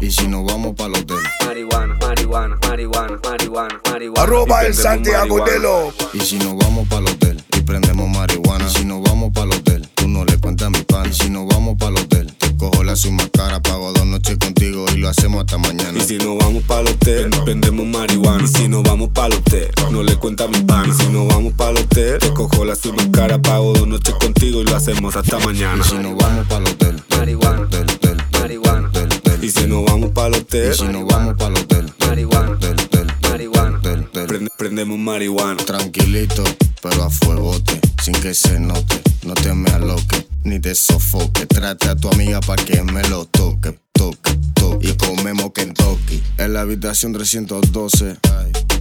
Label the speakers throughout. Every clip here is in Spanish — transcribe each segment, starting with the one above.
Speaker 1: Y si nos vamos para el hotel.
Speaker 2: Marihuana, marihuana, marihuana, marihuana, marihuana.
Speaker 3: Arroba el Santiago de lo.
Speaker 1: Y si nos vamos para el hotel y prendemos marihuana. Y si nos vamos para el hotel, tú no le cuentas a mi pan. Y si nos vamos para el hotel, te cojo la suma cara, pago dos noches contigo y lo hacemos hasta mañana.
Speaker 4: Y si nos vamos para el hotel, prendemos marihuana. Y si nos vamos para el hotel, no le cuenta a mi pan. Y si nos vamos para el hotel, te cojo la suma cara, pago dos noches contigo y lo hacemos hasta mañana.
Speaker 1: Y si nos vamos para el hotel,
Speaker 2: Marihuana.
Speaker 1: hotel, hotel,
Speaker 2: Marihuana.
Speaker 1: hotel, hotel.
Speaker 4: Y si nos vamos para el hotel,
Speaker 1: Y si nos vamos para el hotel,
Speaker 2: Marihuana.
Speaker 1: hotel, hotel,
Speaker 2: Marihuana.
Speaker 1: hotel, hotel.
Speaker 4: prende- prendemos marihuana.
Speaker 1: Tranquilito, pero a fuegote, sin que se note. No te me aloques, ni te sofoque. trate a tu amiga pa' que me lo toque, toque, toque. Y comemos Kentucky. En la habitación 312,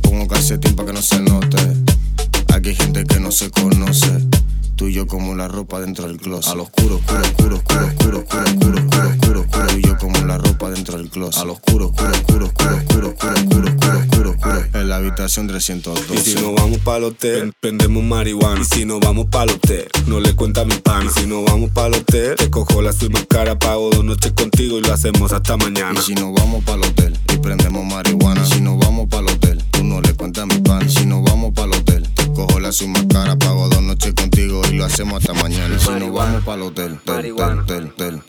Speaker 1: pongo calcetín pa' que no se note. Aquí hay gente que no se conoce. Tú y yo como la ropa dentro del closet. Al oscuro, oscuro, oscuro, oscuro, oscuro, oscuro, oscuro, oscuro. oscuro yo como la ropa dentro del closet. Al oscuro, oscuro, oscuro, oscuro, oscuro, oscuro, oscuro, oscuro, oscuro, oscuro. En la habitación 312.
Speaker 4: Y si nos vamos para el hotel, prendemos marihuana. Y si nos vamos para el hotel, no le cuenta mi pan. Y si nos vamos para el hotel, te cojo la suma cara, pago dos noches contigo y lo hacemos hasta mañana.
Speaker 1: Y si nos vamos para el hotel y prendemos marihuana. Y si nos vamos para el hotel, tú no le cuentas mi pan. Y si nos vamos para el hotel, te cojo la suma cara, pago dos noches contigo y lo hacemos hasta mañana. Y si nos vamos para el hotel, tel,
Speaker 2: Marihuana.
Speaker 1: tel, tel,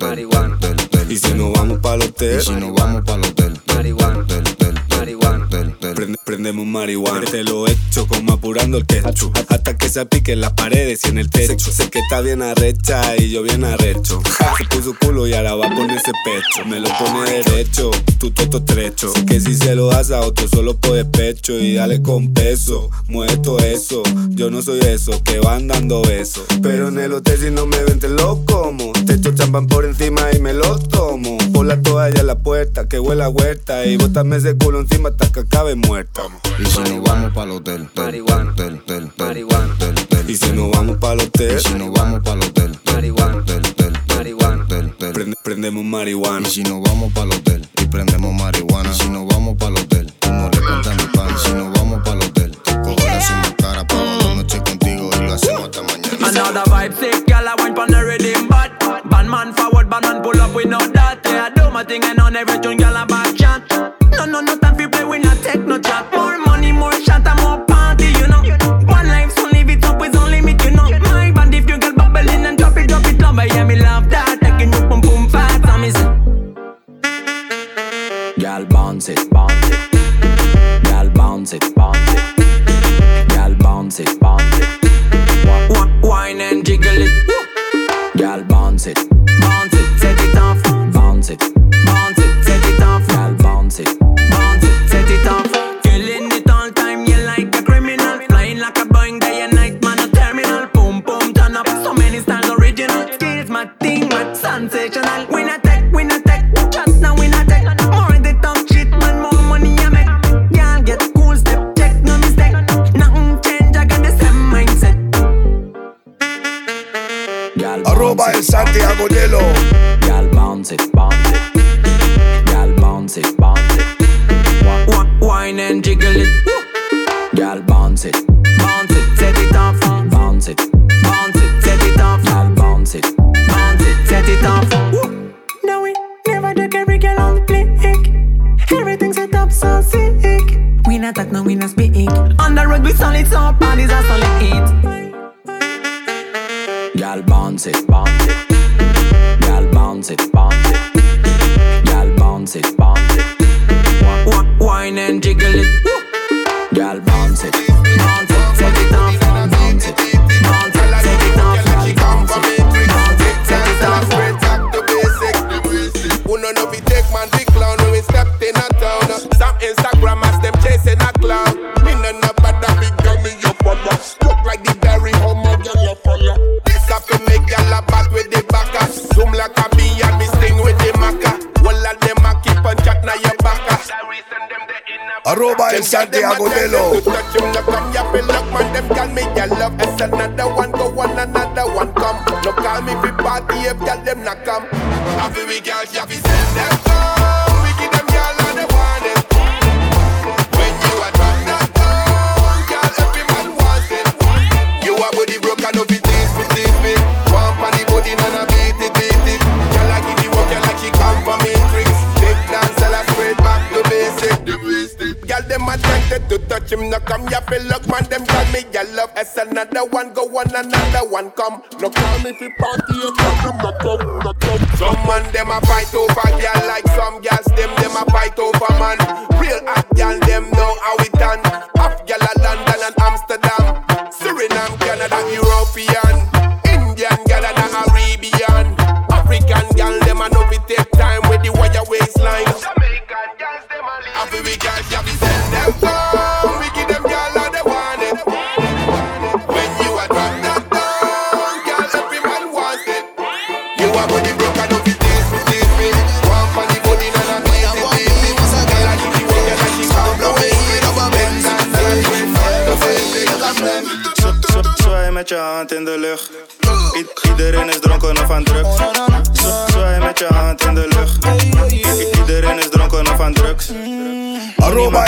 Speaker 4: y si nos vamos pa'l hotel.
Speaker 1: Y si nos vamos pa'l hotel.
Speaker 2: Marihuana.
Speaker 1: Hotel, hotel,
Speaker 2: Marihuana.
Speaker 4: Prende- prendemos marihuana. Te lo echo como apurando el ketchup. Hasta que se apique en las paredes y en el techo. Sé que está bien arrecha y yo bien arrecho. Se puso culo y ahora va a ponerse pecho. Me lo pone derecho, tú toto estrecho. Sé que si se lo das a otro solo por despecho. Y dale con peso, mueve todo eso. Yo no soy eso, que van dando besos. Pero en el hotel si no me ven te lo como. Te echo champán por encima y me lo tomo. Por la toalla a la puerta, que huele a huerta. Y bótame ese culo encima hasta que acabe muerta.
Speaker 1: Y si nos vamos para el hotel, tel,
Speaker 2: Marihuana. Marihuana.
Speaker 4: Y si nos vamos para el hotel,
Speaker 1: Y si nos vamos para el hotel,
Speaker 2: Marihuana. Marihuana.
Speaker 4: prendemos marihuana.
Speaker 1: Y si nos vamos para el hotel y prendemos marihuana. Si nos vamos para el hotel, tú no le cuentas a mi pan. Si nos vamos para el hotel, te cojo la suma cara, pago dos noches contigo y lo hacemos hasta mañana.
Speaker 5: Another vibe sick, girl, I wine pon the rhythm, but Bad man forward, bad man pull up, we know that Yeah, I do my thing and on every tune, girl, I Girl, bounce it, bounce it. Gal bounce it, bounce it. Gal bounce it, bounce it. Wine and jiggle it. Girl, bounce it, bounce it, set it off, bounce it,
Speaker 6: another one go on, another one come. No call me fi party, you
Speaker 7: them no come, no come. Some man them a fight over girl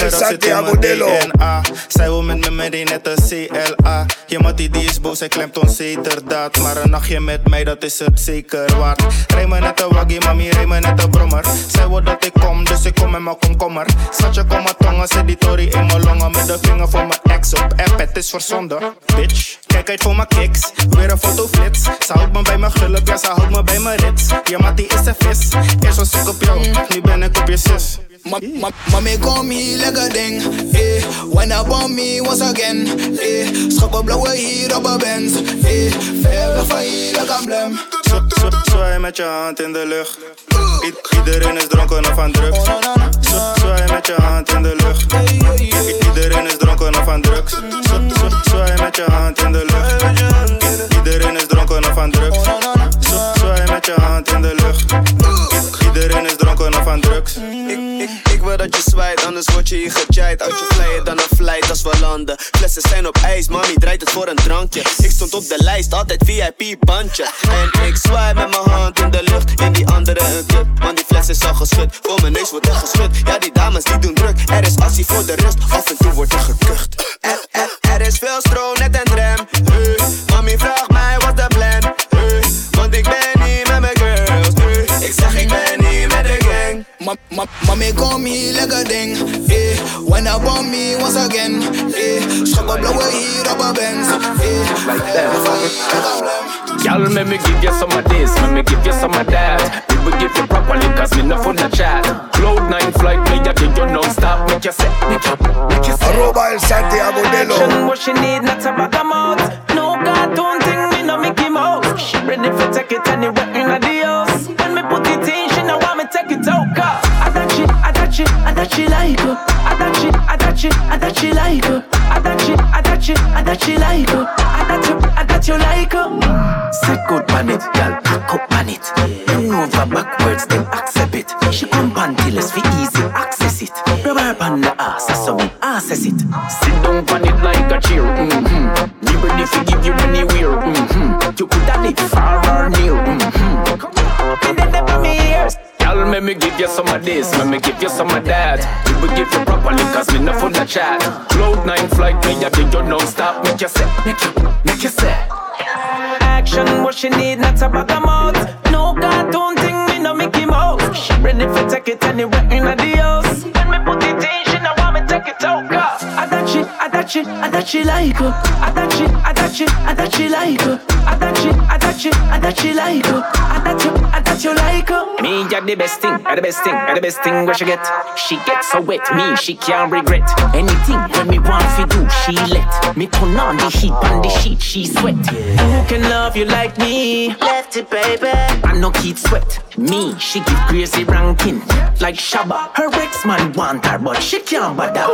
Speaker 3: En
Speaker 8: dat zit in
Speaker 3: Santiago
Speaker 8: mijn. DNA. Zij wil met me mee, net een CLA. Je mattie die is boos, hij klemt onzekerdaad. Maar een nachtje met mij, dat is het zeker waard. Rij me net een waggie, mami, rij me net een brommer. Zij wil dat ik kom, dus ik kom met mijn komkommer. Schatje, kom maar tongen, zet die tory in mijn longen. Met de vinger voor mijn ex op app, het is verzonden. Bitch, kijk uit voor mijn kicks. Weer een fotoflits. Ze houdt me bij mijn gulp, ja, ze houdt me bij mijn rits. Je mattie is een vis. Eerst was ik op jou, nu ben ik op je zus.
Speaker 9: Ma- ma- Mommy call me like a ding, eh. When up on me once again, eh. Schop op blauwe hier op een Benz, eh. Ver van hier like een blem.
Speaker 8: Zwaai met je hand in de lucht. I- iedereen is dronken of aan drugs. Zwaai met je hand in de lucht. I- iedereen is dronken of aan drugs. Zwaai met je hand in de lucht. I- iedereen is dronken of aan drugs. Zwaai met je hand in de lucht. Iedereen is dronken of aan drugs.
Speaker 10: Ik, ik, ik wil dat je zwaait, anders word je hier gejait. Uit je flyer dan een flight als we landen. Flessen zijn op ijs, mami draait het voor een drankje. Ik stond op de lijst, altijd VIP-bandje. En ik zwaai met mijn hand in de lucht, in die andere een kut. Want die fles is al geschud, voor mijn neus wordt er geschud. Ja, die dames die doen druk, er is assie voor de rust. Af en toe wordt er gekucht. Er, er, er is veel stro, net tram. Hey, mami vraagt mij wat de
Speaker 9: Ma- ma- Mommy call me like a ding, eh. When I on me once again, eh. Schop op blauwe hier op een Benz, eh. Ver like een blem.
Speaker 11: Y'all let me give you some of this, let me give you some of that. We will give you properly, cause me no for the chat. Cloud nine flight, me ya give you non stop. Make you say, make you, make you say.
Speaker 3: Aruba en Santiago Delo.
Speaker 12: Action, what she need, not a bag of mouth. No cartoon thing, me no Mickey Mouse. She ready for take it anywhere in the house. That she, I that she like her. I she, I that she, I like her. Like her. That you, I that you like her.
Speaker 13: Set good on it, girl, back up on it. Bend over backwards, then accept it. She come pantiless for easy access it. Rub her on the ass, so me access it.
Speaker 11: Sit down on it like a chair. Mm-hmm. We ready to give you anywhere. Mm-hmm. You could have it far or near. Mm-hmm.
Speaker 12: Me
Speaker 11: give you some of this, let me give you some of that. We will give you properly, cause me no for the chat. Cloud nine flight, me ya give you non stop. Make you say, make you, make you say.
Speaker 12: Action, what she need, not a bag of mouth. No cartoon thing, me no Mickey Mouse. She ready for take it anywhere in the house. When me put it in, she know want me take it out. Cause I that she, I that she, I that she like her. I that she, I that she, I that she like her. I that she, I that she, I that she like her. I that you, I that you like her.
Speaker 11: Me ya the best thing, ya the best thing, ya the best thing where she get. She gets so wet, me she can't regret.
Speaker 13: Anything when me want fi do, she let me turn on the heat on the sheet, she sweat.
Speaker 12: Who can love you like me?
Speaker 13: Lefty baby, I no Keith sweat. Me, she give crazy ranking like Shabba. Her ex man want her, but she can't bother.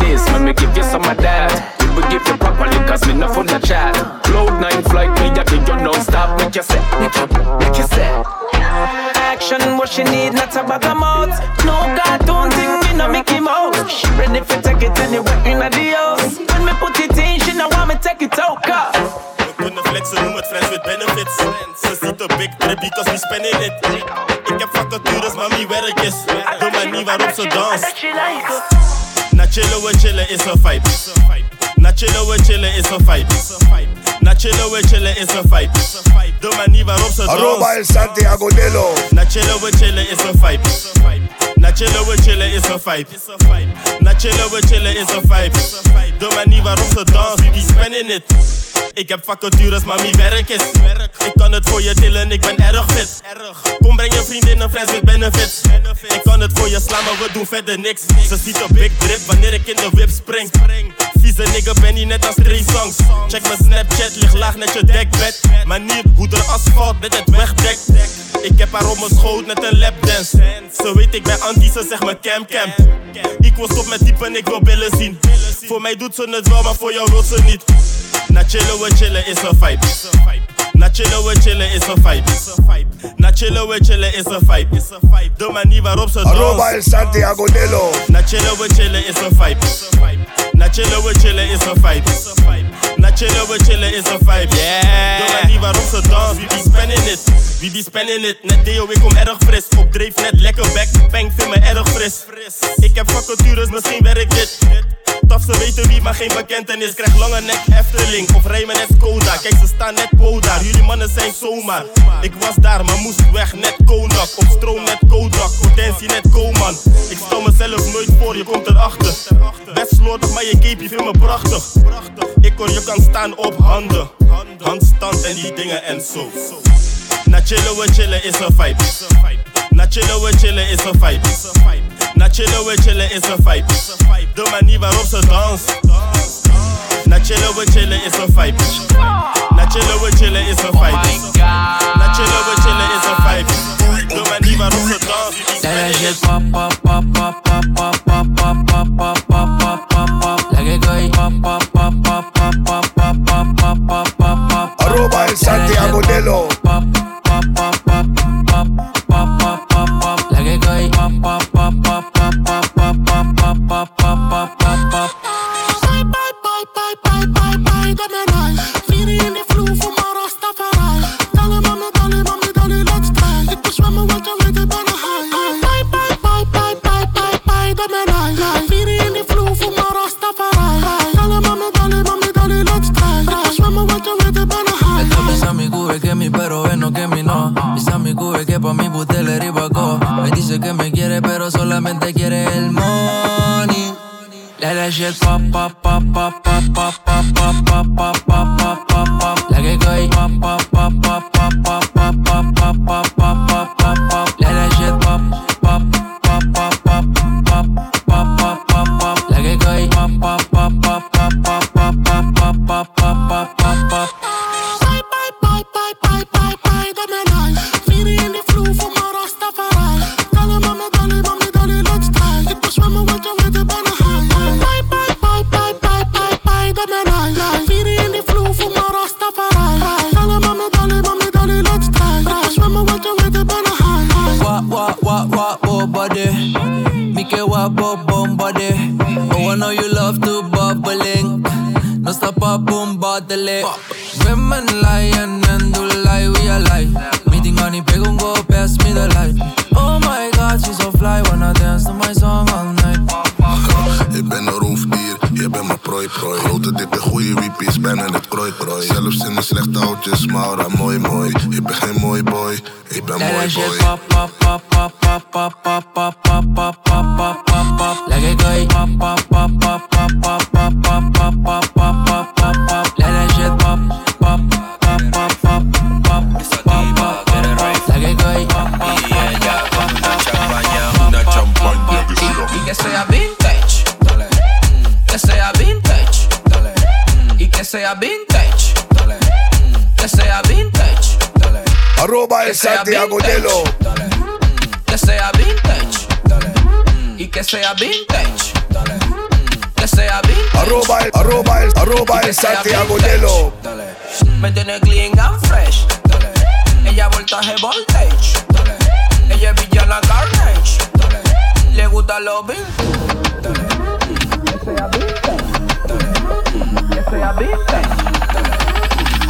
Speaker 11: This, let me give you some of that. We will give you properly, cause me no for the chat. Cloud nine flight, me ya give you non stop. Make you say, make you, make you say.
Speaker 12: Action, what she need, not a bag of mouth. No cartoon thing, me no Mickey Mouse. She ready for take it anywhere in the house. When me put it in, she know want me take it out. Cause
Speaker 14: Kunnen flexen, noem het friends with benefits. Ze ziet big trip, cause we spending it. Ik heb vacatures, werk is. De manier waarop ze danst. Na chillen we chillen is een vibe. Na chillen we chillen is een vibe. Na chillen we chillen is een vibe. De manier waarop ze
Speaker 3: Aruba
Speaker 14: danst.
Speaker 3: Santiago Delo.
Speaker 14: Na chillen we chillen is een vibe. Na chillen we chillen is een vibe. Na chillen we chillen is een vibe. De manier waarop ze dansen, die spinning it. Ik heb vacatures, maar mijn werk is. Ik kan het voor je tillen, ik ben erg fit. Kom breng je vriendinnen, friends with benefits. Ik kan het voor je slaan, maar we doen verder niks. Ze ziet een big drip wanneer ik in de whip spring. Vieze nigga ben je net als drie songs. Check mijn Snapchat, lig laag net je dekbed. Manier hoe de asfalt met het wegdekt. Ik heb haar op mijn schoot net een lapdance. Ze weet ik ben anti, ze zegt me cam cam. Ik wil stop met diepen, ik wil billen zien. Voor mij doet ze het wel, maar voor jou wil ze niet. We chillen is een vibe. Na chillen we chillen is een vibe. Na chillen we chillen is een vibe. De manier waarop ze
Speaker 3: Arroba el Santiago Nelo.
Speaker 14: Na chillen we chillen is een vibe. Na chillen we chillen is een vibe. Na chillen we chillen is een vibe. Yeah. De manier waarop ze dans, wie be spinning it. Wie be spinning it. Net deo, ik kom erg fris. Op dreef net lekker back. Bang, vind me erg fris. Ik heb vacatures, misschien werk dit. Taf, ze weten wie, maar geen bekentenis. Krijg lange nek Efteling of rijmen net Skoda. Kijk, ze staan net Poda. Jullie mannen zijn zomaar. Ik was daar, maar moest weg net Konak. Op stroom net Kodak. Potentie net Koman. Ik stel mezelf nooit voor, je komt erachter. Best slordig, maar je cape, je vindt me prachtig. Ik hoor je kan staan op handen. Handstand en die dingen en zo. Na chiller with chiller, it's a fight. Na chiller with chiller, it's a fight. Na chiller with chiller, it's a fight. De manière op ze danse. Na chiller with chiller, it's a fight. Na chiller with chiller, it's a fight. Na chiller with chiller, it's a fight. Do my op ze danse.
Speaker 15: Là, là, j'ai pop, pop, pop, pop, pop, pop, pop, pop, pop, pop, pop, pop, pop, pop. Là, que goy. Pop, pop, pop, pop, pop, pop, pop, pop, pop, pop, pop, pop.
Speaker 16: Aruba en Santiago de
Speaker 15: los. pa' mi buteler y bacó. Me dice que me quiere, pero solamente quiere el money. Le da shit,
Speaker 17: pa, pa, pa, pa, pa, pa, pa.
Speaker 3: Arroba el Santiago Nelo.
Speaker 17: que sea vintage, y que sea vintage, que sea vintage.
Speaker 3: Arroba el, arroba el, arroba el Santiago. Nelo.
Speaker 17: Me tiene clean and fresh. Ella voltaje voltage. Ella es villana carnage. Le gusta los vintage. Que sea vintage. Que sea vintage.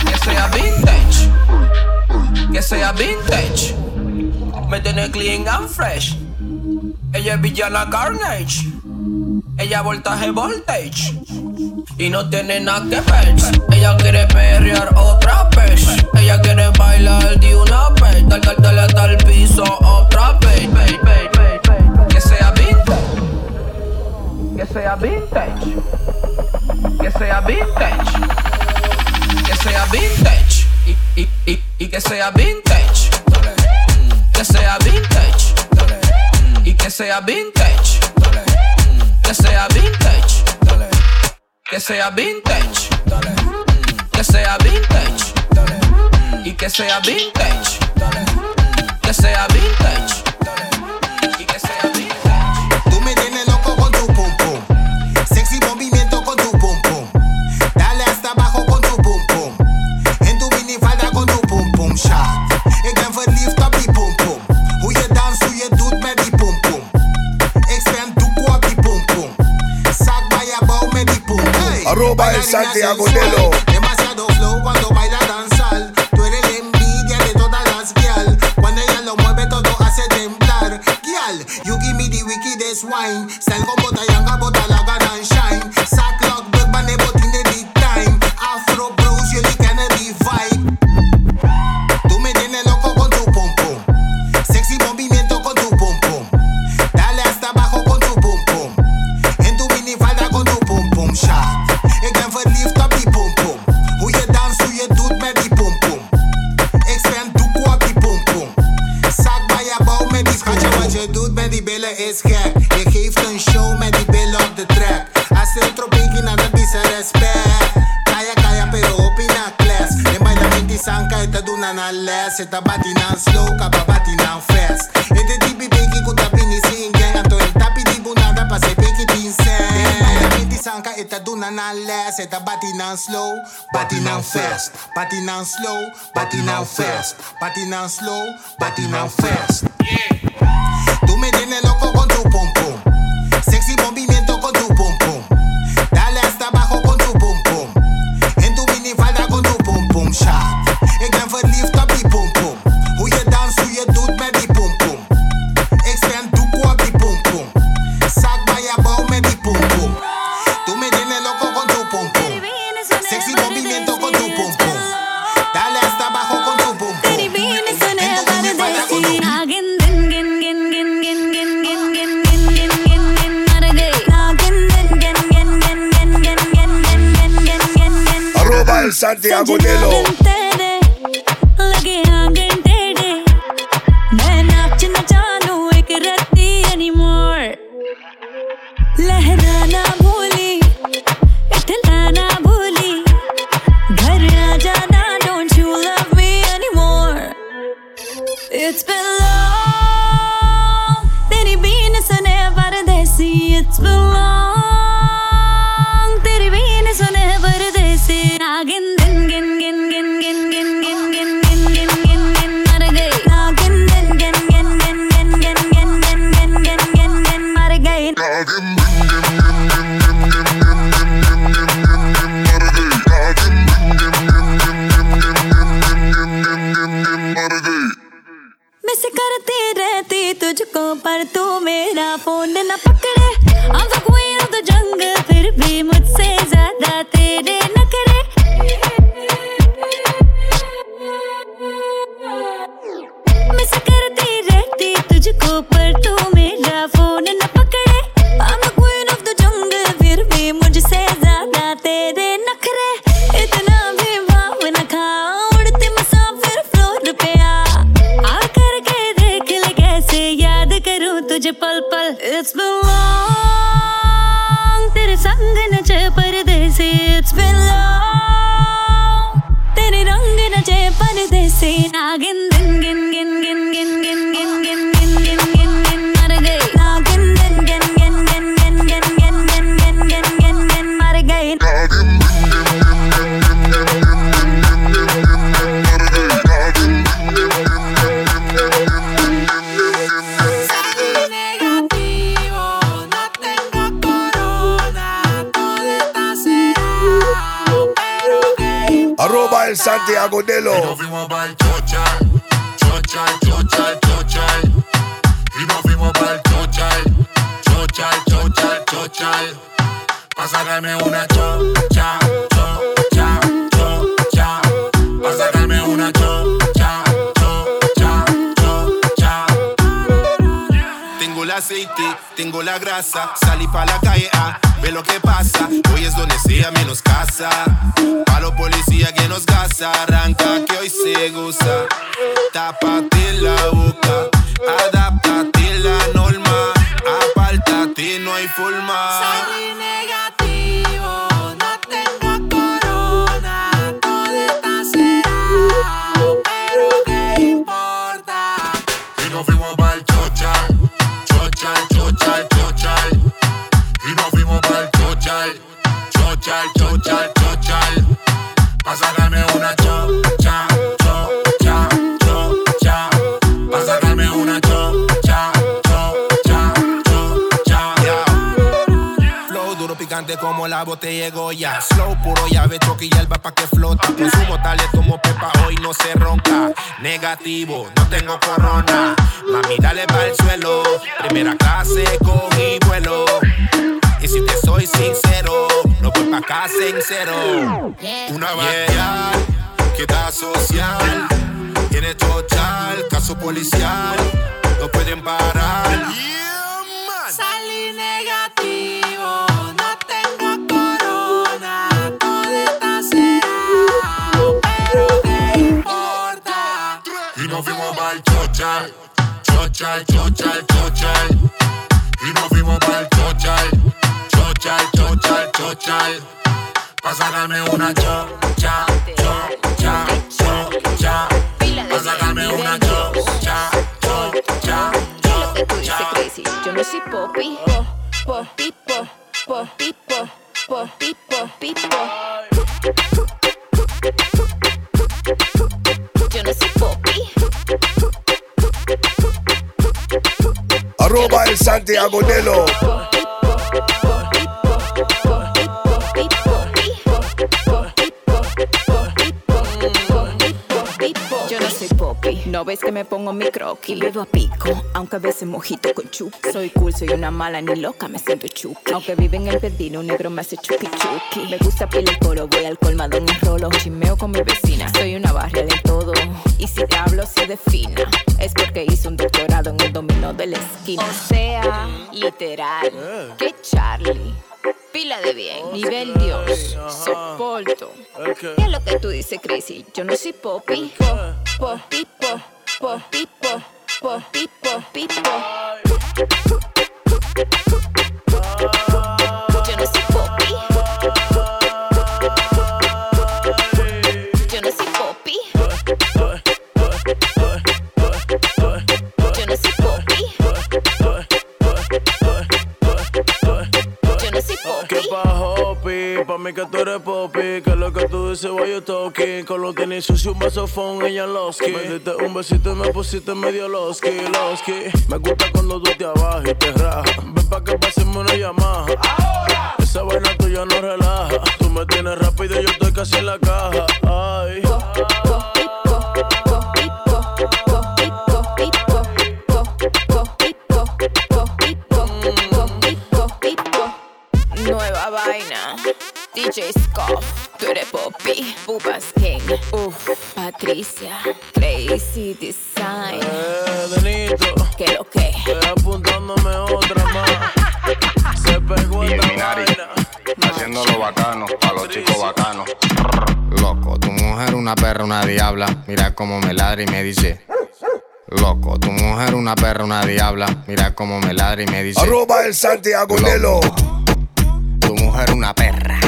Speaker 17: Que sea vintage que sea vintage. Me tiene clean and fresh. Ella es villana Carnage. Ella voltaje voltage. Y no tiene nada que ver. Ella quiere perrear otra vez. Ella quiere bailar de una vez. Tal, hasta el piso otra vez. Que
Speaker 18: sea vintage. Que sea vintage. Que sea vintage. Que sea vintage y, que sea vintage. Que sea vintage. Y que sea vintage. Que sea vintage.
Speaker 19: Que sea vintage. Que sea vintage. Y que sea vintage. Que sea vintage. now slow, body now fast.
Speaker 20: थी तुझको पर तू मेरा फ़ोन न पकड़े। अब कोई तो जंग, फिर भी मुझसे ज़्यादा तेरे
Speaker 21: tengo la
Speaker 6: grasa. Salí pa' la calle a ver lo que pasa. Hoy es donde sea menos casa. Pa' los policías que nos gasta. Arranca que hoy se goza. Tápate la boca. Adáptate la norma. Apártate, no hay forma. Como la botella de Goya. Slow puro llave, choque y hierba pa' que flota. Consumo tales como pepa, hoy no se ronca. Negativo, no tengo corona. Mami, dale pa' el suelo. Primera clase con mi vuelo. Y si te soy sincero, no voy pa' casa en cero. Una yeah. que da social. Tiene total, caso policial. No pueden parar.
Speaker 22: Chochal, chochal, chochal, chochal. Y nos fuimos pa'l chochal, chochal, chochal, chochal. Pa' sacarme una chocha, chocha, chocha. Pa' sacarme una chocha, chocha,
Speaker 21: crazy. Yo no soy popi. Po, pipo, po, pipo, po, pipo, pipo. Yo
Speaker 3: Arroba el Santiago Nelo.
Speaker 21: No ves que me pongo mi croquis. Y bebo a pico, aunque a veces mojito con chuki. Soy cool, soy una mala ni loca, me siento chuki. Aunque vive en el pedino, un negro me hace chuki chuki. Me gusta pila el coro, voy al colmado en un rolo. Chimeo con mi vecina, soy una barria de todo. Y si te hablo, se defina. Es porque hice un doctorado en el de la esquina. O sea, literal, que Charlie. Pila de bien, nivel Dios, soporto. ¿Qué es lo que tú dices, Crazy? Yo no soy popi. Po, po, pipo, po, pipo, po, pipo.
Speaker 23: Lo que tú dices voy yo talking Con los tenis sucio un vasofón ella loski Me diste un besito y me pusiste medio loski, loski Me gusta cuando tú te abajas y te rajas. Ven pa' que pasemos una llamada. Esa vaina tuya no relaja. Tú me tienes rápido y yo estoy casi en la caja. Ay.
Speaker 21: Nueva vaina. DJ Scoff, Bubas King, uff, Patricia, Crazy Design.
Speaker 23: Eh, Denito
Speaker 21: ¿Qué lo que?
Speaker 23: Estoy apuntándome otra más Se pegó
Speaker 1: Y
Speaker 23: esta
Speaker 1: Minari, haciéndolo bacano, pa' los chicos bacanos. Loco, tu mujer una perra, una diabla. Mira cómo me ladra y me dice. Loco, tu mujer una perra, una diabla. Mira cómo me ladra y me dice.
Speaker 3: Arroba el Santiago Nelo.
Speaker 1: Tu mujer una perra.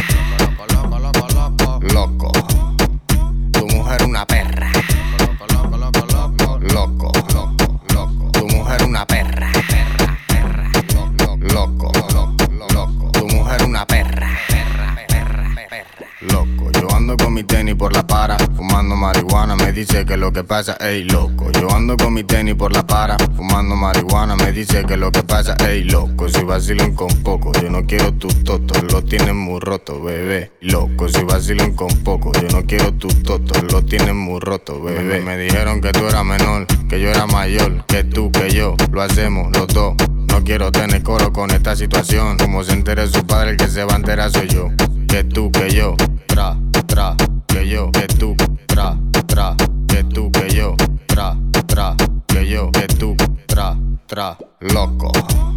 Speaker 1: Dice que lo que pasa, ey loco. Yo ando con mi tenis por la para, fumando marihuana, me dice que lo que pasa, ey loco. Si vacilan con poco, yo no quiero tus totos, lo tienen muy roto, bebé. Loco, si vacilan con poco, yo no quiero tus totos, lo tienen muy roto, bebé. Me dijeron que tú eras menor, que yo era mayor, que tú, que yo, lo hacemos los dos. No quiero tener coro con esta situación. Como se entere su padre, el que se va a enterar soy yo. Que tú, que yo, tra, tra, que yo, que tú, tra, tra, tra, loco.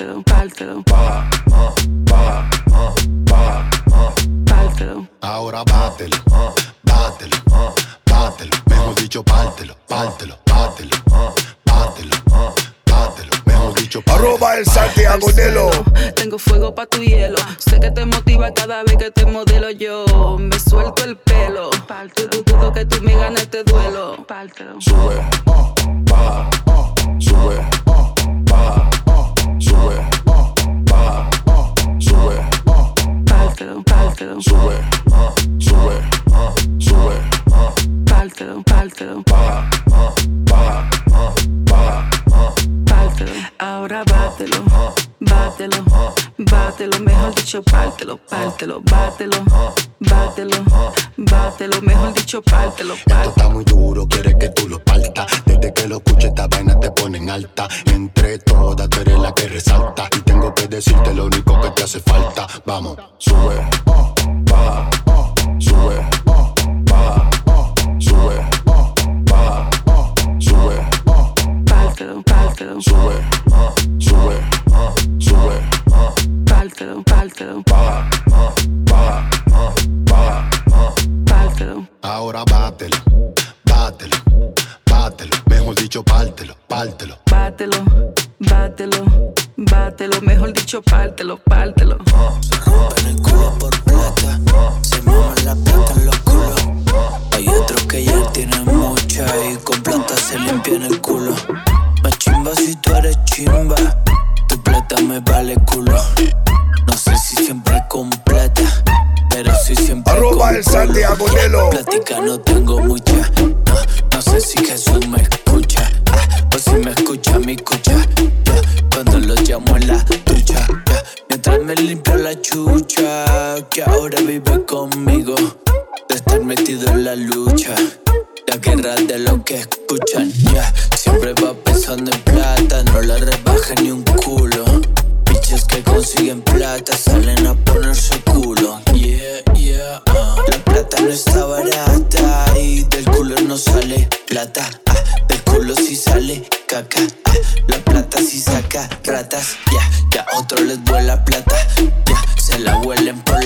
Speaker 24: Pártelo, pártelo, baja, baja, baja, pártelo.
Speaker 25: Ahora bátelo, bátelo, bátelo, mejor dicho, pártelo, pártelo, bátelo, bátelo, bátelo, mejor dicho,
Speaker 3: Arroba el Santiago Nelo.
Speaker 24: Tengo fuego pa' tu hielo. Sé que te motiva cada vez que te modelo yo. Me suelto el pelo. Dudo, dudo que tú me ganes este duelo. Pártelo.
Speaker 3: Sube, baja,
Speaker 24: mejor dicho, pártelo, pártelo, bátelo, bátelo, bátelo, mejor dicho, pártelo,
Speaker 25: Esto
Speaker 24: pártelo.
Speaker 25: está muy duro, quiere que tú lo partas. Desde que lo escuches, esta vaina te pone en alta. Entre todas, tú eres la que resalta. Y tengo que decirte lo único que te hace falta. Vamos,
Speaker 3: Sube,
Speaker 25: ahora bátelo, bátelo, bátelo. Mejor dicho, pártelo, pártelo.
Speaker 24: Bátelo, bátelo, bátelo, mejor dicho, pártelo, pártelo.
Speaker 26: rompen el culo por plata. Se maman la plata en los culos. Hay otros que ya tienen mucha y con plata se limpian el culo. Más chimba si tú eres chimba. Tu plata me vale culo. No sé si siempre completa, pero si siempre
Speaker 3: Arroba el Santiago Nelo.
Speaker 26: Plática no tengo mucha. No, no sé si Jesús me escucha. ah, O si me escucha mi escucha. Cuando lo llamo en la ducha. Mientras me limpio la chucha. Que ahora vive conmigo. De estar metido en la lucha. La guerra de lo que escuchan. Ya, siempre va pensando en plata. No le rebaja ni un culo. Bichos que consiguen plata salen a sale plata. ah. Del culo sí sale caca. ah. La plata sí saca ratas. Ya, ya otro les vuela plata. Ya, se la huelen por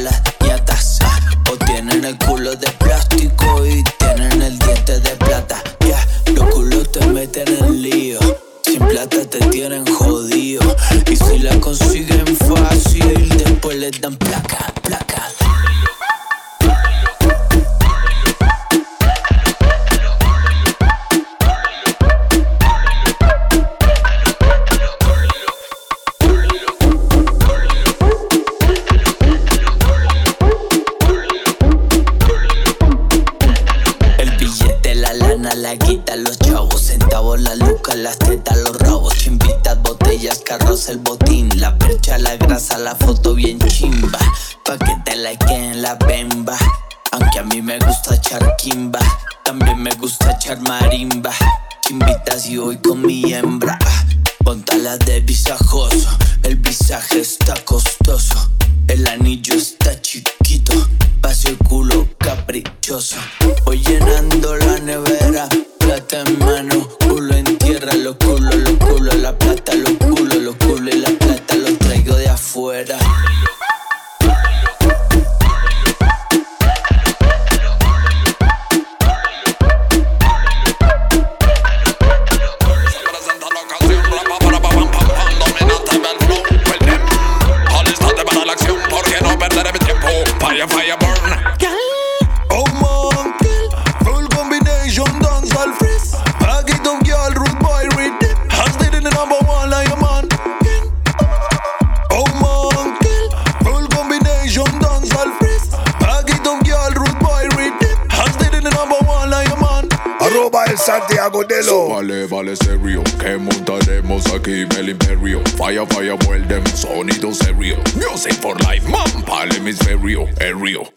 Speaker 26: el
Speaker 27: Santiago Nelo.
Speaker 22: Vale, vale, serio. Que montaremos aquí el imperio. Fire, fire, vuelven sonido serio. Music for life, man. Para el hemisferio. Aéreo.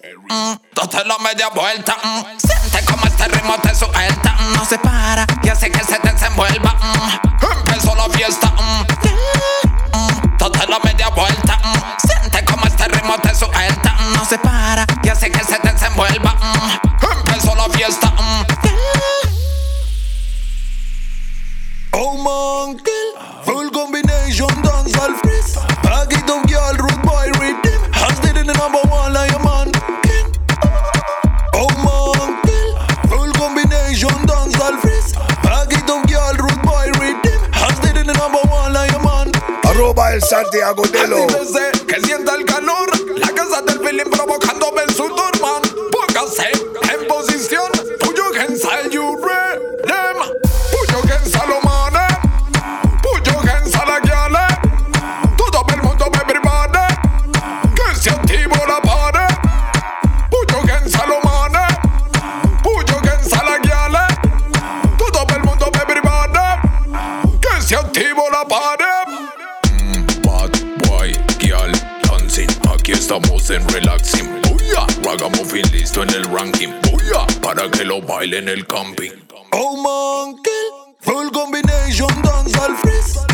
Speaker 28: Date la media vuelta, mm. siente como este ritmo te suelta, mm. no se para y hace que se desenvuelva. mm. Empezó la fiesta, mm. Mm. date la media vuelta, mm. siente como este ritmo te suelta, mm. no se para y hace que se desenvuelva. mm. Empezó la fiesta.
Speaker 27: Oh monkey,
Speaker 3: full combination dancehall freeze. Pack it up, girl, rude boy, redeem. Hands did in the number one, I am on king. Oh monkey, full combination dancehall freeze. Pack it up, girl, rude boy, redeem. Hands did in the number one, I am man. Arroba el Santiago de lo. Que sienta el calor, la casa del feeling el sudor, man. Póngase. La pared.
Speaker 29: Bad boy, girl, dancing. Aquí estamos en relaxing. Booyah, ragamuffin listo en el ranking. Booyah, para que lo baile en el camping.
Speaker 9: Oh kill. Full combination, dance al freeze.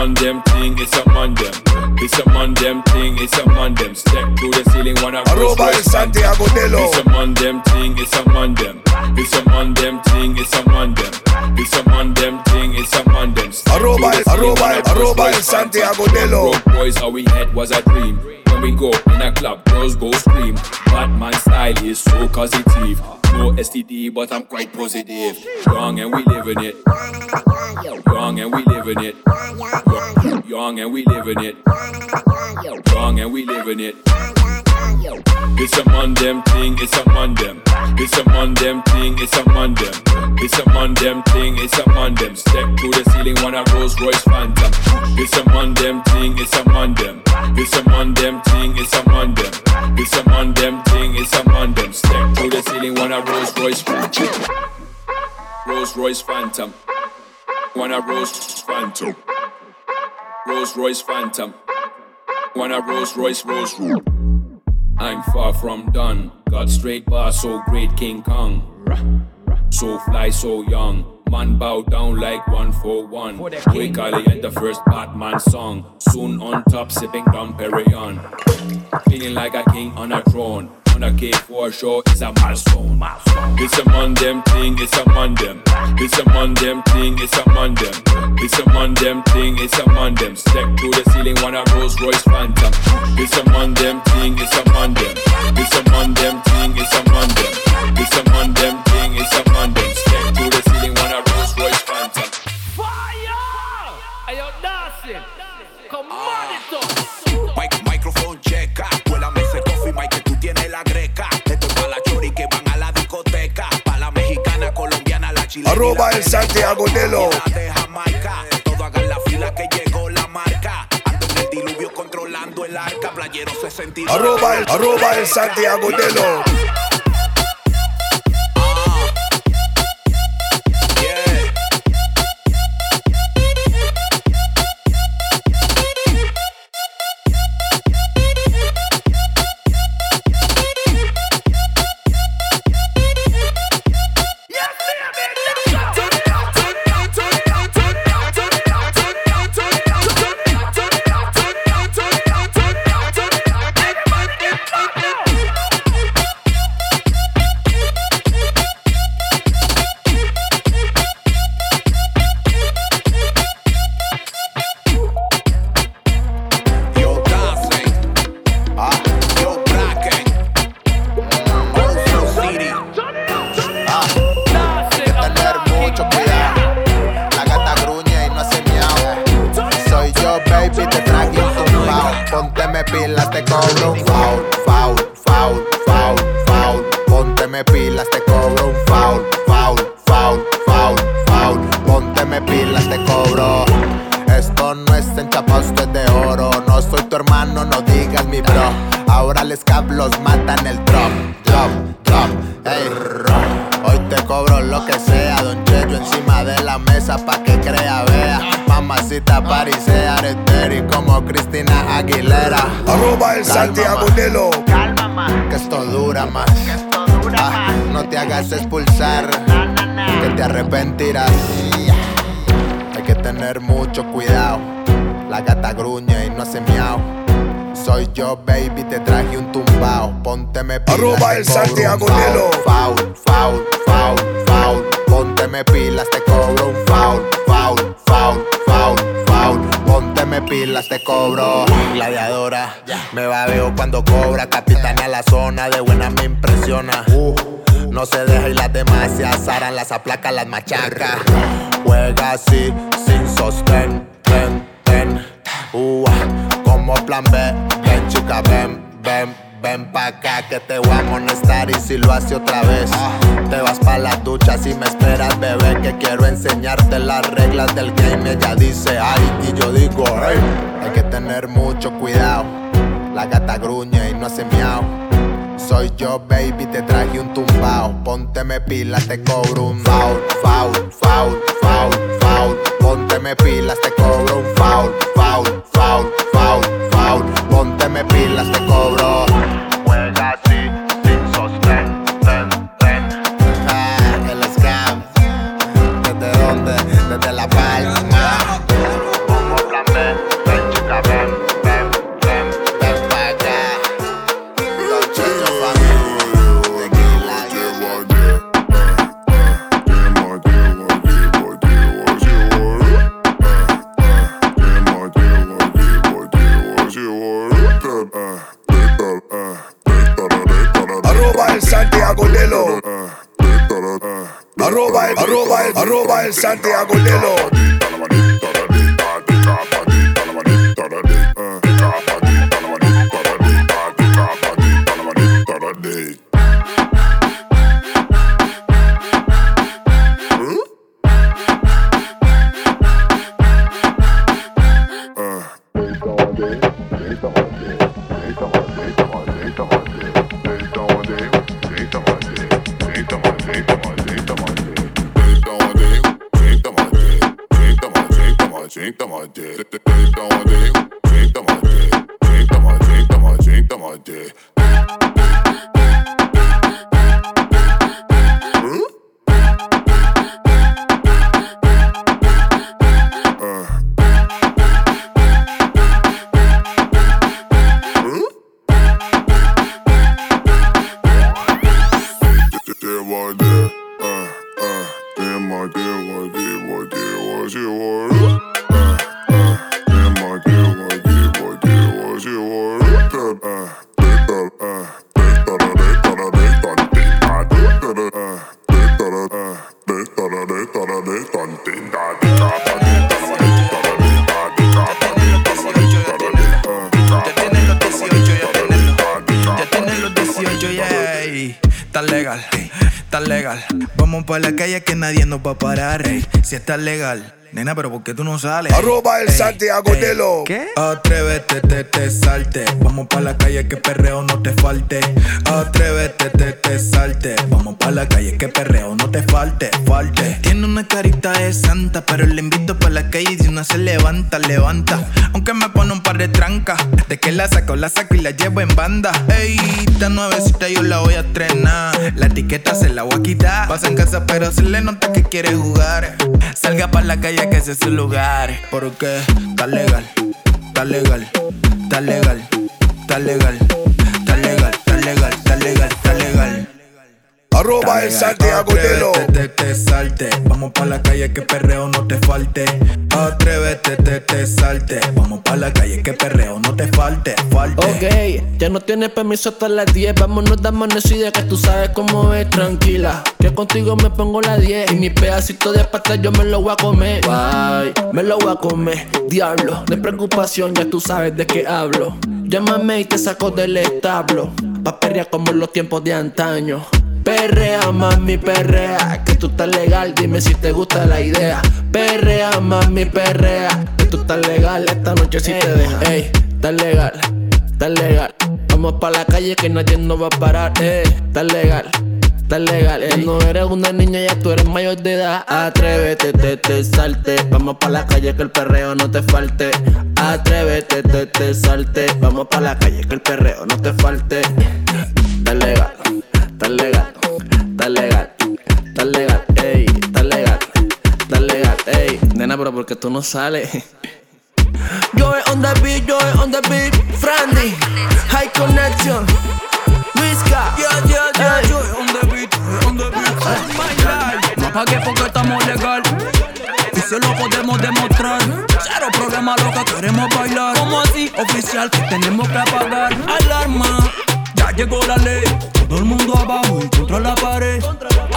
Speaker 9: Man
Speaker 30: them thing, it's a man them. It's a man them thing, it's a man them. Step to the ceiling, wanna go
Speaker 27: Arroba el Santiago Delo.
Speaker 30: It's a man them thing, it's a man them. It's a man them
Speaker 27: Arroba
Speaker 30: ceiling,
Speaker 27: arroba
Speaker 30: go
Speaker 27: arroba el Santiago. Delo.
Speaker 30: Broke boys, how we had was a dream. When we go in a club, girls go scream. Batman style is so positive. No STD, but I'm quite positive. Young and we living it. Young and we living it. Young and we living it. Young and we living it. It's a man them thing, it's a man them. It's a man them thing, it's a man them. It's a man them thing, it's a man them. Step to the ceiling, wanna Rolls Royce Phantom. It's a man them thing, it's a man them. It's a man them thing, it's a man them. It's a man them thing, it's a man them. Step to the ceiling, wanna Rolls Royce Phantom. Rolls Royce Phantom. Wanna Rolls Phantom. Rolls Royce Phantom. Wanna Rolls Royce Rolls Royce. I'm far from done. Got straight bar, so great King Kong. So fly, so young. Man bow down like one for one. Wake Ali at the first Batman song. Soon on top, sipping Dom Perignon. Feeling like a king on a throne. On a K4 show, it's a milestone. It's a man them thing, it's a man them. It's a man them thing, it's a man them. It's a man them thing, it's a man them. Step to the ceiling, wanna Rolls Royce Phantom. It's a man them thing, it's a man them. It's a man them thing, it's a man them. It's a man them thing, it's a man them. Step to the ceiling, wanna Rolls Royce Phantom.
Speaker 31: Ayo, dancing. Come on, ah. it up.
Speaker 32: Y
Speaker 27: Arroba el Santiago Delo.
Speaker 32: la de Jamaica. Todo hagan la fila que llegó la marca. Ando en el diluvio controlando el arca. Playero 62.
Speaker 27: Arroba el, arroba el Santiago Delo.
Speaker 33: Hay que tener mucho cuidado. La gata gruñe y no hace miau. Soy yo, baby, te traje un tumbao. Pónteme pilas.
Speaker 27: Arroba el Santiago
Speaker 33: foul. Foul, foul, foul, foul. Pónteme pilas, te cobro un foul, foul, foul,
Speaker 31: Ponte pilas, te cobro. Gladiadora, me babeo cuando cobra. Capitana la zona, de buena me impresiona. Uh, no se deja y las demás se azaran, las aplaca, las machaca. Juega así, sin sostén, ten, ten. Uh, como plan B, ven chica, ven, ven. Ven pa' acá que te voy a amonestar y si lo hace otra vez. Te vas pa' la ducha si me esperas bebé Que quiero enseñarte las reglas del game. Ella dice ay y yo digo hey Hay que tener mucho cuidado. La gata gruñe y no hace miau. Soy yo, baby, te traje un tumbao. Pónteme pilas, te cobro un foul, foul, foul, foul, foul. Pónteme pilas, te cobro un foul, foul, foul, foul, foul. Pónteme pilas, te cobro.
Speaker 24: Si está legal, nena, pero ¿por qué tú no sales?
Speaker 27: Arroba el
Speaker 24: Ey,
Speaker 27: Santiago
Speaker 24: ey.
Speaker 27: Delo.
Speaker 24: Atrévete, te, te salte. Vamos pa' la calle que perreo no te falte. Atrévete, te, te salte. Vamos pa' la calle que perreo no te falte, falte. Tiene una carita de santa, pero le invito pa' la calle y si una se levanta, levanta. Aunque me pone un par de trancas. De que la saco, la saco y la llevo en banda. Ey, esta nuevecita yo la voy a estrenar. La etiqueta se la voy a quitar. Pasa en casa, pero se le nota que quiere jugar. Salga pa' la calle que ese es su lugar. Porque está legal, está legal, está legal, está legal, está legal, está legal, está legal, está legal.
Speaker 27: Arroba el Santiago Delo.
Speaker 24: Atrévete, te, te salte. Vamos pa' la calle que perreo no te falte. Atrévete, te, te salte. Vamos pa' la calle que perreo no te falte, falte.
Speaker 18: Ok, ya no tienes permiso hasta las 10. Vámonos de amanecida que tú sabes cómo es, tranquila. Que contigo me pongo la 10. Y mi pedacito de pasta yo me lo voy a comer. Bye, me lo voy a comer. Diablo, de preocupación, ya tú sabes de qué hablo. Llámame y te saco del establo. Pa' perrear como en los tiempos de antaño. Perrea, mami, perrea. Que tú estás legal, dime si te gusta la idea. Perrea, mami, perrea. Que tú estás legal, esta noche si te deja. Ey, estás legal, estás legal. Vamos pa' la calle que nadie nos va a parar. Ey, estás legal. Estás legal, ey. no eres una niña, ya tú eres mayor de edad. Atrévete, te, te salte. Vamos pa' la calle que el perreo no te falte. Atrévete, te, te salte. Vamos pa' la calle que el perreo no te falte. Estás legal, estás legal, estás legal, estás legal, ey, estás legal, estás legal, ey. Nena, pero porque tú no sales. Yo es on the beat, yo es on the beat. Frandy, high connection. Whiska, yeah, yeah, yeah. Yo es on the beat, on the beat.
Speaker 34: No pagué porque estamos legal. Y se lo podemos demostrar. Cero problema
Speaker 24: loca, queremos bailar. ¿Cómo así? Oficial, que tenemos que apagar. Alarma, ya llegó la ley. Todo el mundo abajo y contra la pared.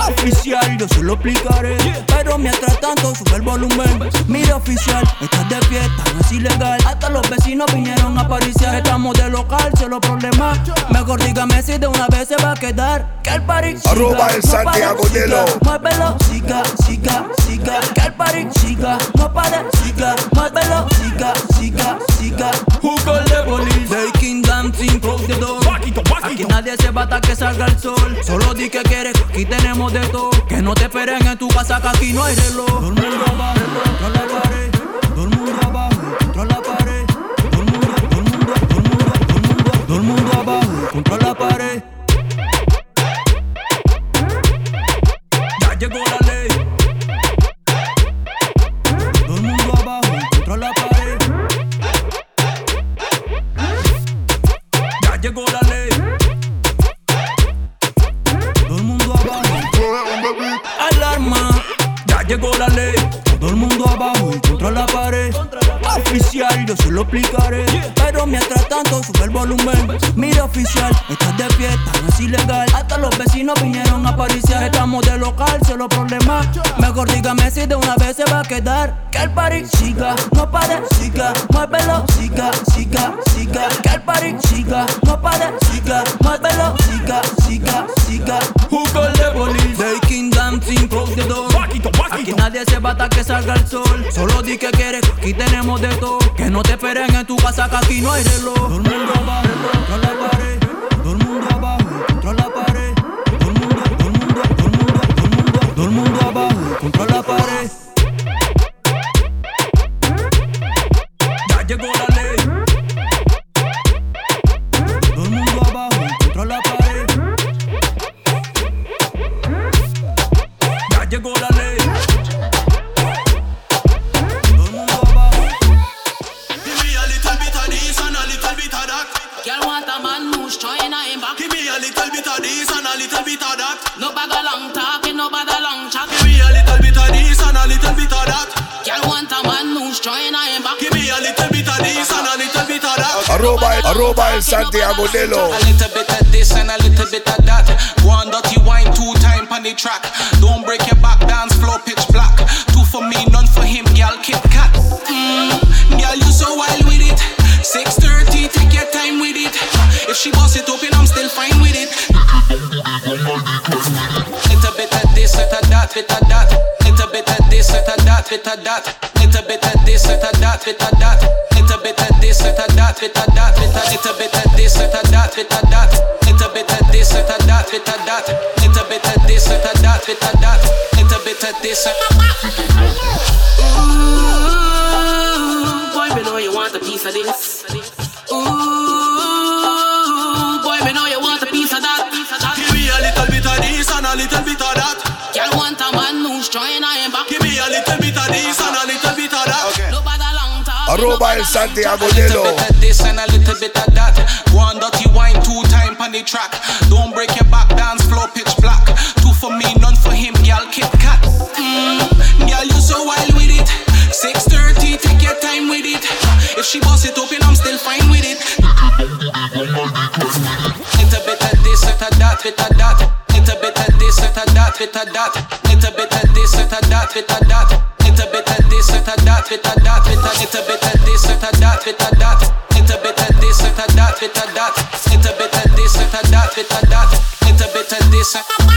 Speaker 24: Oficial, yo se lo explicaré. Pero mientras tanto, sube el volumen. Mira, oficial, estás de fiesta, no es ilegal. Hasta los vecinos vinieron a apariciar. Estamos de local, solo problemas. Mejor dígame si de una vez se va a quedar. Que el party siga,
Speaker 27: Arroba el Santiago
Speaker 24: siga, Muévelo, siga, siga, siga. Que el party siga, no pare, siga. Muévelo, siga, siga, siga. Police? They king dancing, close the door. Aquí nadie se bata que salga el sol. Solo di que quieres, aquí tenemos de todo. Que no te esperen en tu casa, que aquí no hay reloj. Todo el mundo abajo, contra la pared. Todo el mundo abajo, contra la pared. Todo el mundo, todo el mundo, todo el mundo, todo el mundo, todo el mundo abajo, contra la pared. Ya llegó la sube el volumen. Mira, oficial, estás de fiesta, no es ilegal. Hasta los vecinos vinieron a apariciar. Estamos de local, solo problemas. Mejor dígame si de una vez se va a quedar. Que el party siga, no pare, siga. Muévelo, siga, siga, siga. Que el party siga, no pare, Solo di que quieres, aquí tenemos de todo. Que no te esperen en tu casa, que aquí no hay reloj. Todo this. Ooh, boy, me know you want a piece of that.
Speaker 34: Give me a little bit of this and a little bit of that.
Speaker 35: Girl want a man who's trying him back.
Speaker 34: Give me a little bit of this and a little bit of that.
Speaker 35: No bag a long talking.
Speaker 27: Arroba el Santiago
Speaker 11: A little bit of this and a little bit of that. One dirty wine, two time on the track. Don't break your back, with a dot, little bit of this with a dot with a dot, little bit of this with a dot with a dot, little bit of this
Speaker 35: with a dot with a
Speaker 34: dot with a little bit of this with a
Speaker 35: dot with a
Speaker 34: dot, little bit of this with a
Speaker 35: dot with a
Speaker 11: dot, little bit of this with a dot with a dot, little bit of this.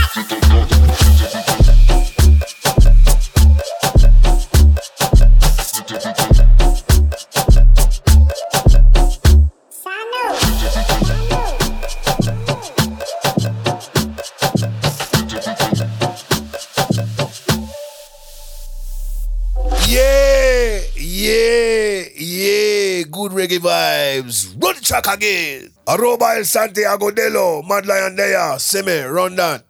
Speaker 27: attack again. el Santiago Delo, Mad Lion Daya, Simi, Rondon.